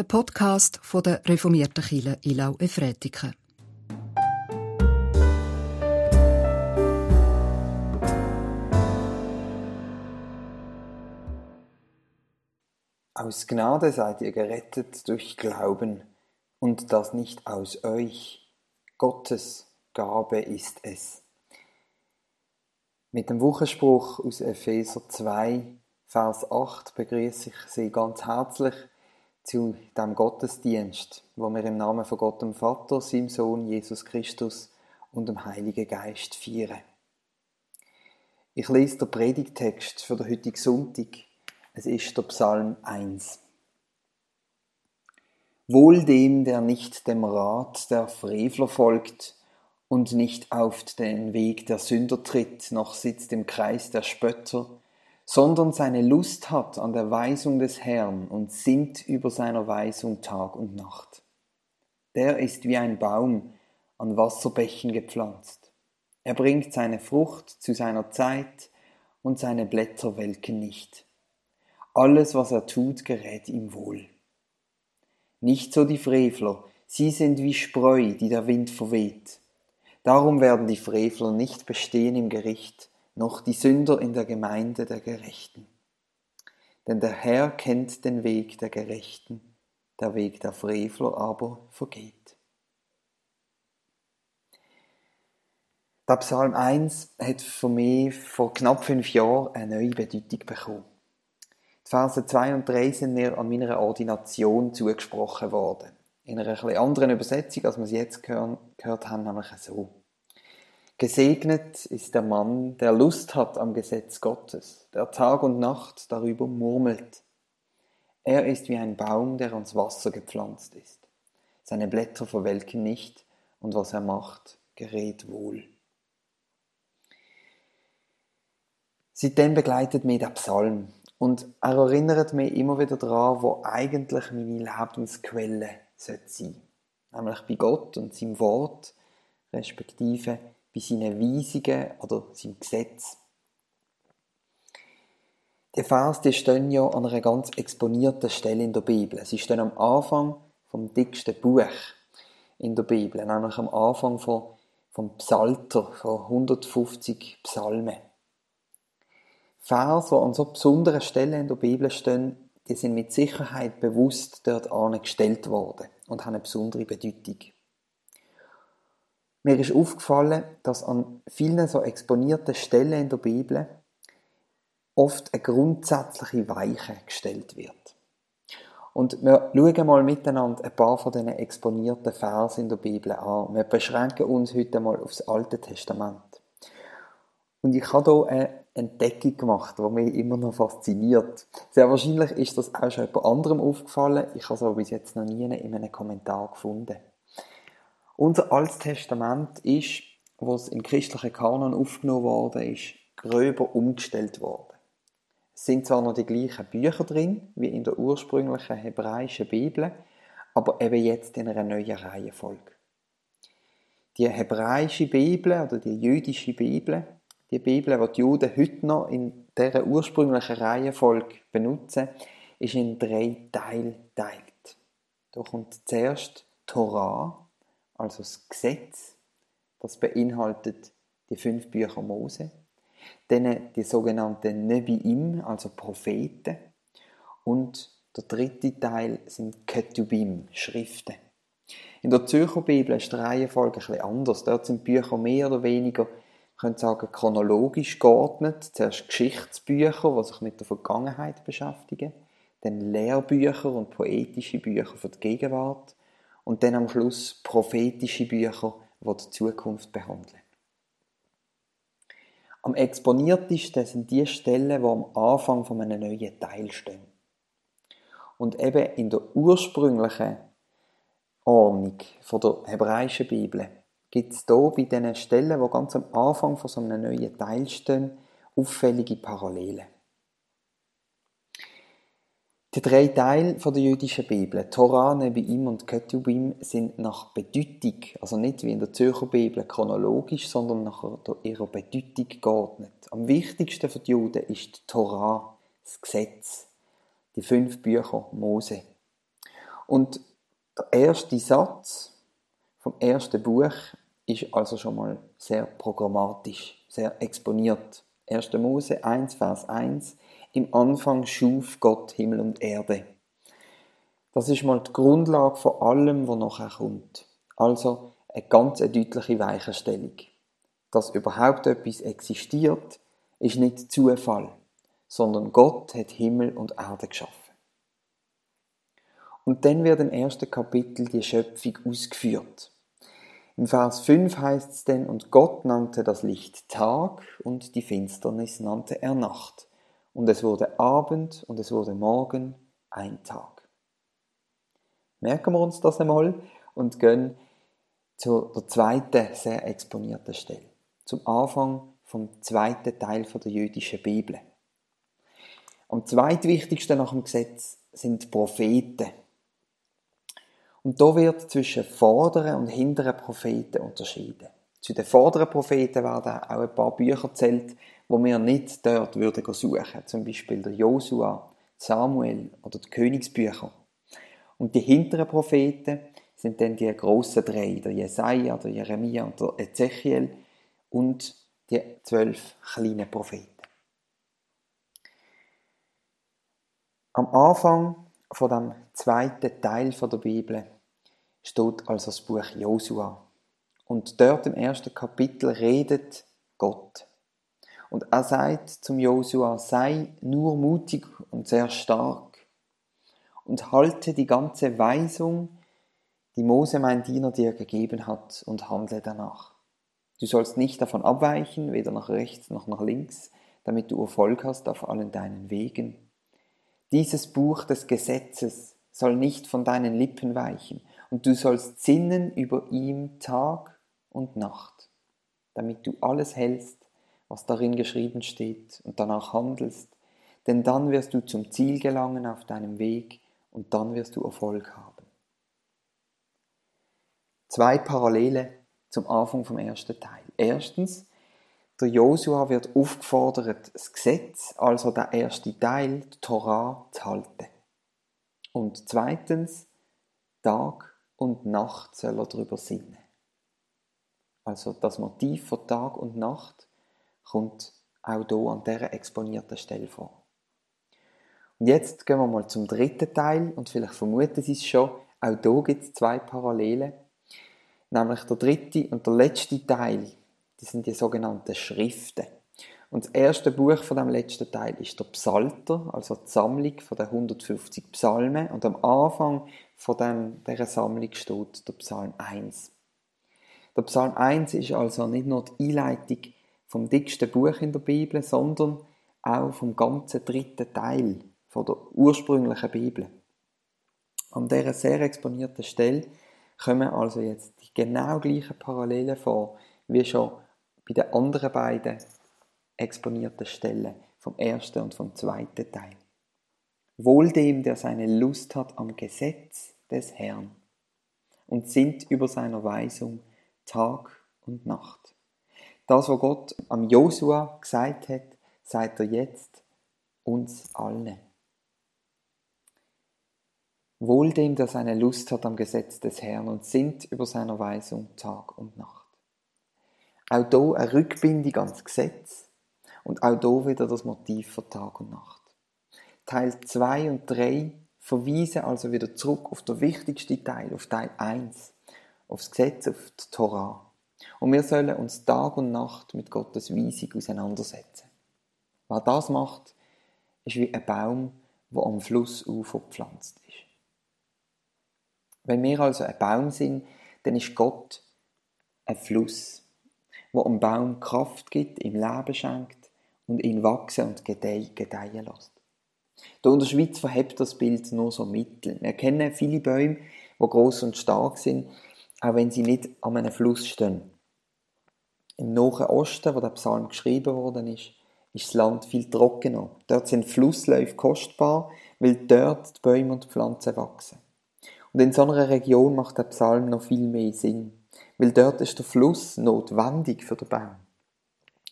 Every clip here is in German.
der Podcast von der reformierten Kirche Ilau Efretiken. Aus Gnade seid ihr gerettet durch Glauben, und das nicht aus euch. Gottes Gabe ist es. Mit dem Wochenspruch aus Epheser 2, Vers 8 begrüße ich Sie ganz herzlich zu dem Gottesdienst, wo wir im Namen von Gott dem Vater, seinem Sohn Jesus Christus und dem Heiligen Geist feiern. Ich lese den Predigtext für den heutigen Sonntag. Es ist der Psalm 1. Wohl dem, der nicht dem Rat der Frevler folgt und nicht auf den Weg der Sünder tritt, noch sitzt im Kreis der Spötter, sondern seine Lust hat an der Weisung des Herrn und sinnt über seiner Weisung Tag und Nacht. Der ist wie ein Baum an Wasserbächen gepflanzt. Er bringt seine Frucht zu seiner Zeit und seine Blätter welken nicht. Alles, was er tut, gerät ihm wohl. Nicht so die Frevler, sie sind wie Spreu, die der Wind verweht. Darum werden die Frevler nicht bestehen im Gericht, noch die Sünder in der Gemeinde der Gerechten. Denn der Herr kennt den Weg der Gerechten, der Weg der Frevler aber vergeht. Der Psalm 1 hat für mich vor knapp fünf Jahren eine neue Bedeutung bekommen. Die Verse 2 und 3 sind mir an meiner Ordination zugesprochen worden. In einer etwas anderen Übersetzung, als wir es jetzt gehört haben, nämlich so. Gesegnet ist der Mann, der Lust hat am Gesetz Gottes, der Tag und Nacht darüber murmelt. Er ist wie ein Baum, der ans Wasser gepflanzt ist. Seine Blätter verwelken nicht, und was er macht, gerät wohl. Seitdem begleitet mich der Psalm und er erinnert mich immer wieder daran, wo eigentlich meine Lebensquelle sein sollte. Nämlich bei Gott und seinem Wort, respektive bei seinen Weisungen oder seinem Gesetz. Die Vers die stehen ja an einer ganz exponierten Stelle in der Bibel. Sie stehen am Anfang vom dicksten Buch in der Bibel, nämlich am Anfang von, vom Psalter, von 150 Psalmen. Vers, die an so besonderen Stellen in der Bibel stehen, die sind mit Sicherheit bewusst dort angestellt worden und haben eine besondere Bedeutung. Mir ist aufgefallen, dass an vielen so exponierten Stellen in der Bibel oft eine grundsätzliche Weiche gestellt wird. Und wir schauen mal miteinander ein paar von diesen exponierten Versen in der Bibel an. Wir beschränken uns heute mal aufs Alte Testament. Und ich habe hier eine Entdeckung gemacht, die mich immer noch fasziniert. Sehr wahrscheinlich ist das auch schon jemand anderem aufgefallen. Ich habe es aber bis jetzt noch nie in einem Kommentar gefunden. Unser Altes Testament ist, was im christlichen Kanon aufgenommen worden ist, gröber umgestellt worden. Es sind zwar noch die gleichen Bücher drin, wie in der ursprünglichen hebräischen Bibel, aber eben jetzt in einer neuen Reihenfolge. Die hebräische Bibel oder die jüdische Bibel, die Bibel, die die Juden heute noch in dieser ursprünglichen Reihenfolge benutzen, ist in drei Teile geteilt. Da kommt zuerst Torah, also das Gesetz, das beinhaltet die fünf Bücher Mose, dann die sogenannten Nebiim, also Propheten, und der dritte Teil sind Ketubim, Schriften. In der Zürcher Bibel ist die Reihenfolge etwas anders. Dort sind Bücher mehr oder weniger, man könnte sagen, chronologisch geordnet. Zuerst Geschichtsbücher, die sich mit der Vergangenheit beschäftigen, dann Lehrbücher und poetische Bücher für die Gegenwart und dann am Schluss prophetische Bücher, die die Zukunft behandeln. Am exponiertesten sind die Stellen, die am Anfang von einem neuen Teil stehen. Und eben in der ursprünglichen Ordnung der hebräischen Bibel gibt es hier bei diesen Stellen, die ganz am Anfang von so einem neuen Teil stehen, auffällige Parallelen. Die drei Teile der jüdischen Bibel, Torah, Nebiim und Ketubim, sind nach Bedeutung, also nicht wie in der Zürcher Bibel chronologisch, sondern nach ihrer Bedeutung geordnet. Am wichtigsten für die Juden ist die Torah, das Gesetz, die fünf Bücher Mose. Und der erste Satz vom ersten Buch ist also schon mal sehr programmatisch, sehr exponiert. 1. Mose 1, Vers 1. Im Anfang schuf Gott Himmel und Erde. Das ist mal die Grundlage von allem, was nachher kommt. Also eine ganz deutliche Weichenstellung. Dass überhaupt etwas existiert, ist nicht Zufall, sondern Gott hat Himmel und Erde geschaffen. Und dann wird im ersten Kapitel die Schöpfung ausgeführt. Im Vers 5 heißt es denn, und Gott nannte das Licht Tag und die Finsternis nannte er Nacht. Und es wurde Abend und es wurde Morgen ein Tag. Merken wir uns das einmal und gehen zu der zweiten sehr exponierten Stelle. Zum Anfang vom zweiten Teil der jüdischen Bibel. Am zweitwichtigsten nach dem Gesetz sind Propheten. Und da wird zwischen vorderen und hinteren Propheten unterschieden. Zu den vorderen Propheten werden auch ein paar Bücher zählt, wo wir nicht dort würden suchen. Zum Beispiel der Josua, Samuel oder die Königsbücher. Und die hinteren Propheten sind dann die grossen drei, der Jesaja, der Jeremia und der Ezechiel und die zwölf kleinen Propheten. Am Anfang von dem zweiten Teil der Bibel steht also das Buch Josua. Und dort im ersten Kapitel redet Gott. Und er sagt zum Josua, sei nur mutig und sehr stark und halte die ganze Weisung, die Mose mein Diener dir gegeben hat, und handle danach. Du sollst nicht davon abweichen, weder nach rechts noch nach links, damit du Erfolg hast auf allen deinen Wegen. Dieses Buch des Gesetzes soll nicht von deinen Lippen weichen, und du sollst sinnen über ihm Tag und Nacht, damit du alles hältst, was darin geschrieben steht, und danach handelst, denn dann wirst du zum Ziel gelangen auf deinem Weg, und dann wirst du Erfolg haben. Zwei Parallele zum Anfang vom ersten Teil. Erstens, der Josua wird aufgefordert, das Gesetz, also der erste Teil, die Torah, zu halten. Und zweitens, Tag und Nacht soll er darüber sinnen. Also das Motiv von Tag und Nacht kommt auch hier an dieser exponierten Stelle vor. Und jetzt gehen wir mal zum dritten Teil und vielleicht vermuten Sie es schon, auch hier gibt es zwei Parallelen. Nämlich der dritte und der letzte Teil, das sind die sogenannten Schriften. Und das erste Buch von dem letzten Teil ist der Psalter, also die Sammlung von den 150 Psalmen. Und am Anfang von dem, dieser Sammlung steht der Psalm 1. Der Psalm 1 ist also nicht nur die Einleitung vom dicksten Buch in der Bibel, sondern auch vom ganzen dritten Teil von der ursprünglichen Bibel. An dieser sehr exponierten Stelle kommen also jetzt die genau gleichen Parallelen vor, wie schon bei den anderen beiden exponierten Stellen vom ersten und vom zweiten Teil. Wohl dem, der seine Lust hat am Gesetz des Herrn und sinnt über seiner Weisung Tag und Nacht. Das, was Gott am Josua gesagt hat, sagt er jetzt uns allen. Wohl dem, der seine Lust hat am Gesetz des Herrn und sinnt über seiner Weisung Tag und Nacht. Auch hier eine Rückbindung ans Gesetz und auch hier wieder das Motiv für Tag und Nacht. Teil 2 und 3 verweisen also wieder zurück auf den wichtigsten Teil, auf Teil 1, aufs Gesetz, auf die Torah. Und wir sollen uns Tag und Nacht mit Gottes Weisung auseinandersetzen. Wer das macht, ist wie ein Baum, der am Flussufer gepflanzt ist. Wenn wir also ein Baum sind, dann ist Gott ein Fluss, wo einem Baum Kraft gibt, ihm Leben schenkt und ihn wachsen und gedeihen lässt. Hier in der Schweiz verhebt das Bild nur so mittel. Wir kennen viele Bäume, die groß und stark sind, auch wenn sie nicht an einem Fluss stehen. Im Nahen Osten, wo der Psalm geschrieben worden ist, ist das Land viel trockener. Dort sind Flussläufe kostbar, weil dort die Bäume und die Pflanzen wachsen. Und in so einer Region macht der Psalm noch viel mehr Sinn, weil dort ist der Fluss notwendig für den Baum.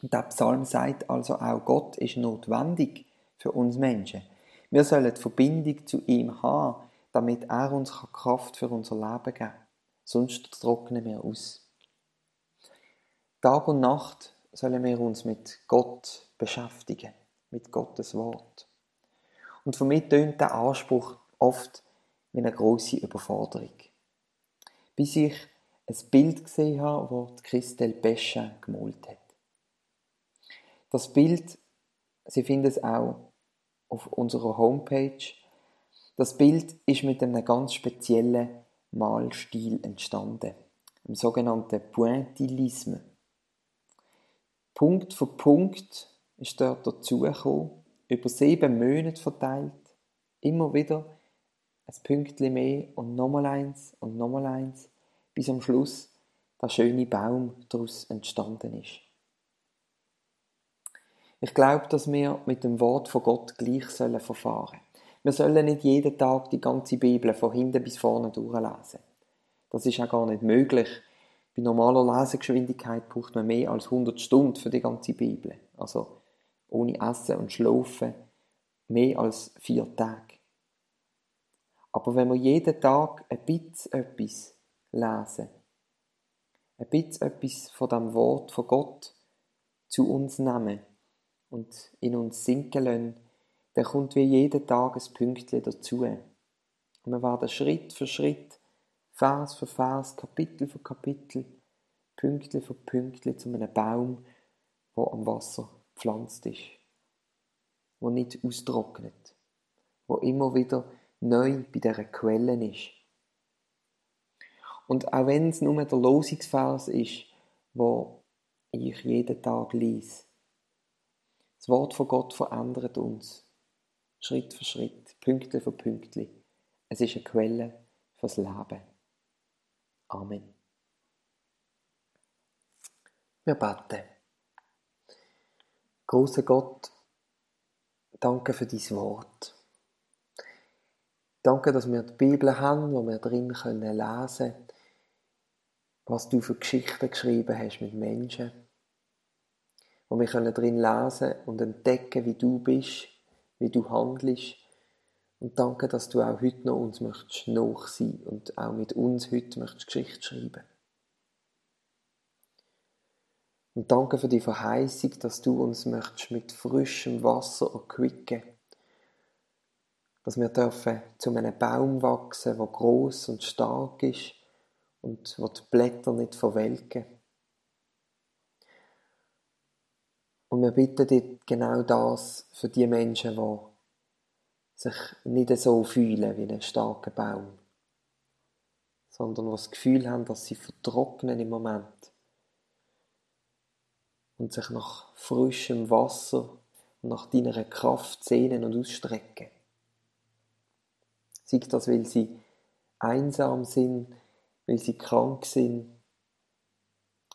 Und der Psalm sagt also auch, Gott ist notwendig für uns Menschen. Wir sollen die Verbindung zu ihm haben, damit er uns Kraft für unser Leben geben kann. Sonst trocknen wir aus. Tag und Nacht sollen wir uns mit Gott beschäftigen, mit Gottes Wort. Und für mich tönt der Anspruch oft wie eine große Überforderung. Bis ich ein Bild gesehen habe, das Christelle Pesche gemalt hat. Das Bild, Sie finden es auch auf unserer Homepage. Das Bild ist mit einem ganz speziellen Malstil entstanden, dem sogenannten Pointillisme. Punkt für Punkt ist dort dazugekommen, über sieben Monate verteilt, immer wieder ein Pünktchen mehr und nochmal eins und nochmal eins, bis am Schluss der schöne Baum daraus entstanden ist. Ich glaube, dass wir mit dem Wort von Gott gleich sollen verfahren. Wir sollen nicht jeden Tag die ganze Bibel von hinten bis vorne durchlesen. Das ist auch gar nicht möglich. Bei normaler Lesegeschwindigkeit braucht man mehr als 100 Stunden für die ganze Bibel. Also ohne Essen und Schlafen mehr als vier Tage. Aber wenn wir jeden Tag ein bisschen etwas lesen, ein bisschen etwas von dem Wort von Gott zu uns nehmen, und in uns sinken lassen, dann kommt wie jeden Tag ein Pünktchen dazu. Und wir werden Schritt für Schritt, Vers für Vers, Kapitel für Kapitel, Pünktchen für Pünktchen zu einem Baum, der am Wasser gepflanzt ist, wo nicht austrocknet, wo immer wieder neu bei dieser Quelle ist. Und auch wenn es nur der Losungsvers ist, wo ich jeden Tag lese, das Wort von Gott verändert uns. Schritt für Schritt, Pünktchen für Pünktchen. Es ist eine Quelle fürs Leben. Amen. Wir beten. Großer Gott, danke für dein Wort. Danke, dass wir die Bibel haben, wo wir drin lesen können, was du für Geschichten geschrieben hast mit Menschen wo wir können drin lesen und entdecken, wie du bist, wie du handelst. Und danke, dass du auch heute noch uns möchtest nach sein und auch mit uns heute möchtest Geschichte schreiben. Und danke für die Verheißung, dass du uns möchtest mit frischem Wasser erquicken. Dass wir dürfen zu einem Baum wachsen, der groß und stark ist und wo die Blätter nicht verwelken. Und wir bitten dir genau das für die Menschen, die sich nicht so fühlen wie ein starker Baum, sondern die das Gefühl haben, dass sie vertrocknen im Moment und sich nach frischem Wasser und nach deiner Kraft sehnen und ausstrecken. Sei das, weil sie einsam sind, weil sie krank sind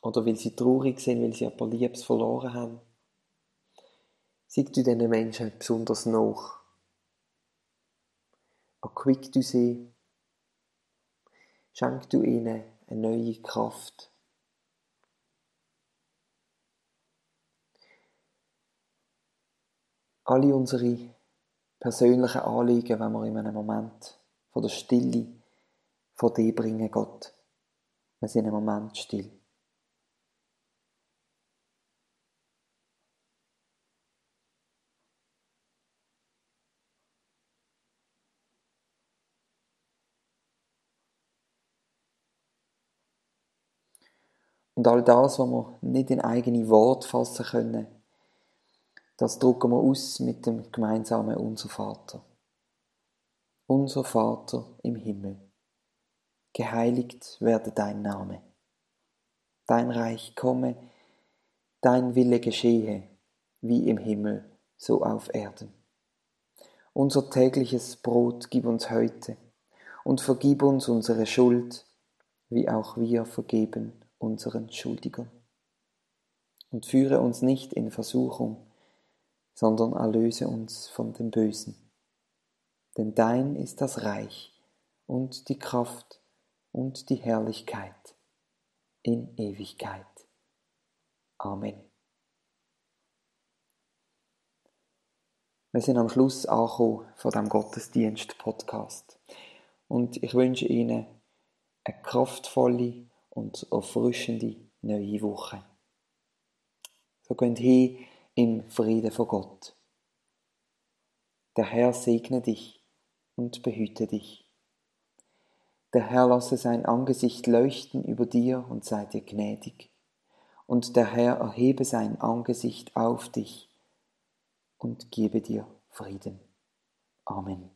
oder weil sie traurig sind, weil sie jemand Liebes verloren haben. Sei du diesen Menschen besonders nach. Erquick du sie. Schenk du ihnen eine neue Kraft. Alle unsere persönlichen Anliegen, wenn wir in einem Moment von der Stille vor dir bringen, Gott. Wir sind einen Moment still. Und all das, was wir nicht in eigene Worte fassen können, das drucken wir aus mit dem gemeinsamen Unser Vater. Unser Vater im Himmel, geheiligt werde dein Name. Dein Reich komme, dein Wille geschehe, wie im Himmel, so auf Erden. Unser tägliches Brot gib uns heute und vergib uns unsere Schuld, wie auch wir vergeben unseren Schuldigern. Und führe uns nicht in Versuchung, sondern erlöse uns von dem Bösen. Denn dein ist das Reich und die Kraft und die Herrlichkeit in Ewigkeit. Amen. Wir sind am Schluss angekommen von dem Gottesdienst-Podcast. und ich wünsche Ihnen eine kraftvolle und erfrischende neue Woche. So gehen hin im Frieden von Gott. Der Herr segne dich und behüte dich. Der Herr lasse sein Angesicht leuchten über dir und sei dir gnädig. Und der Herr erhebe sein Angesicht auf dich und gebe dir Frieden. Amen.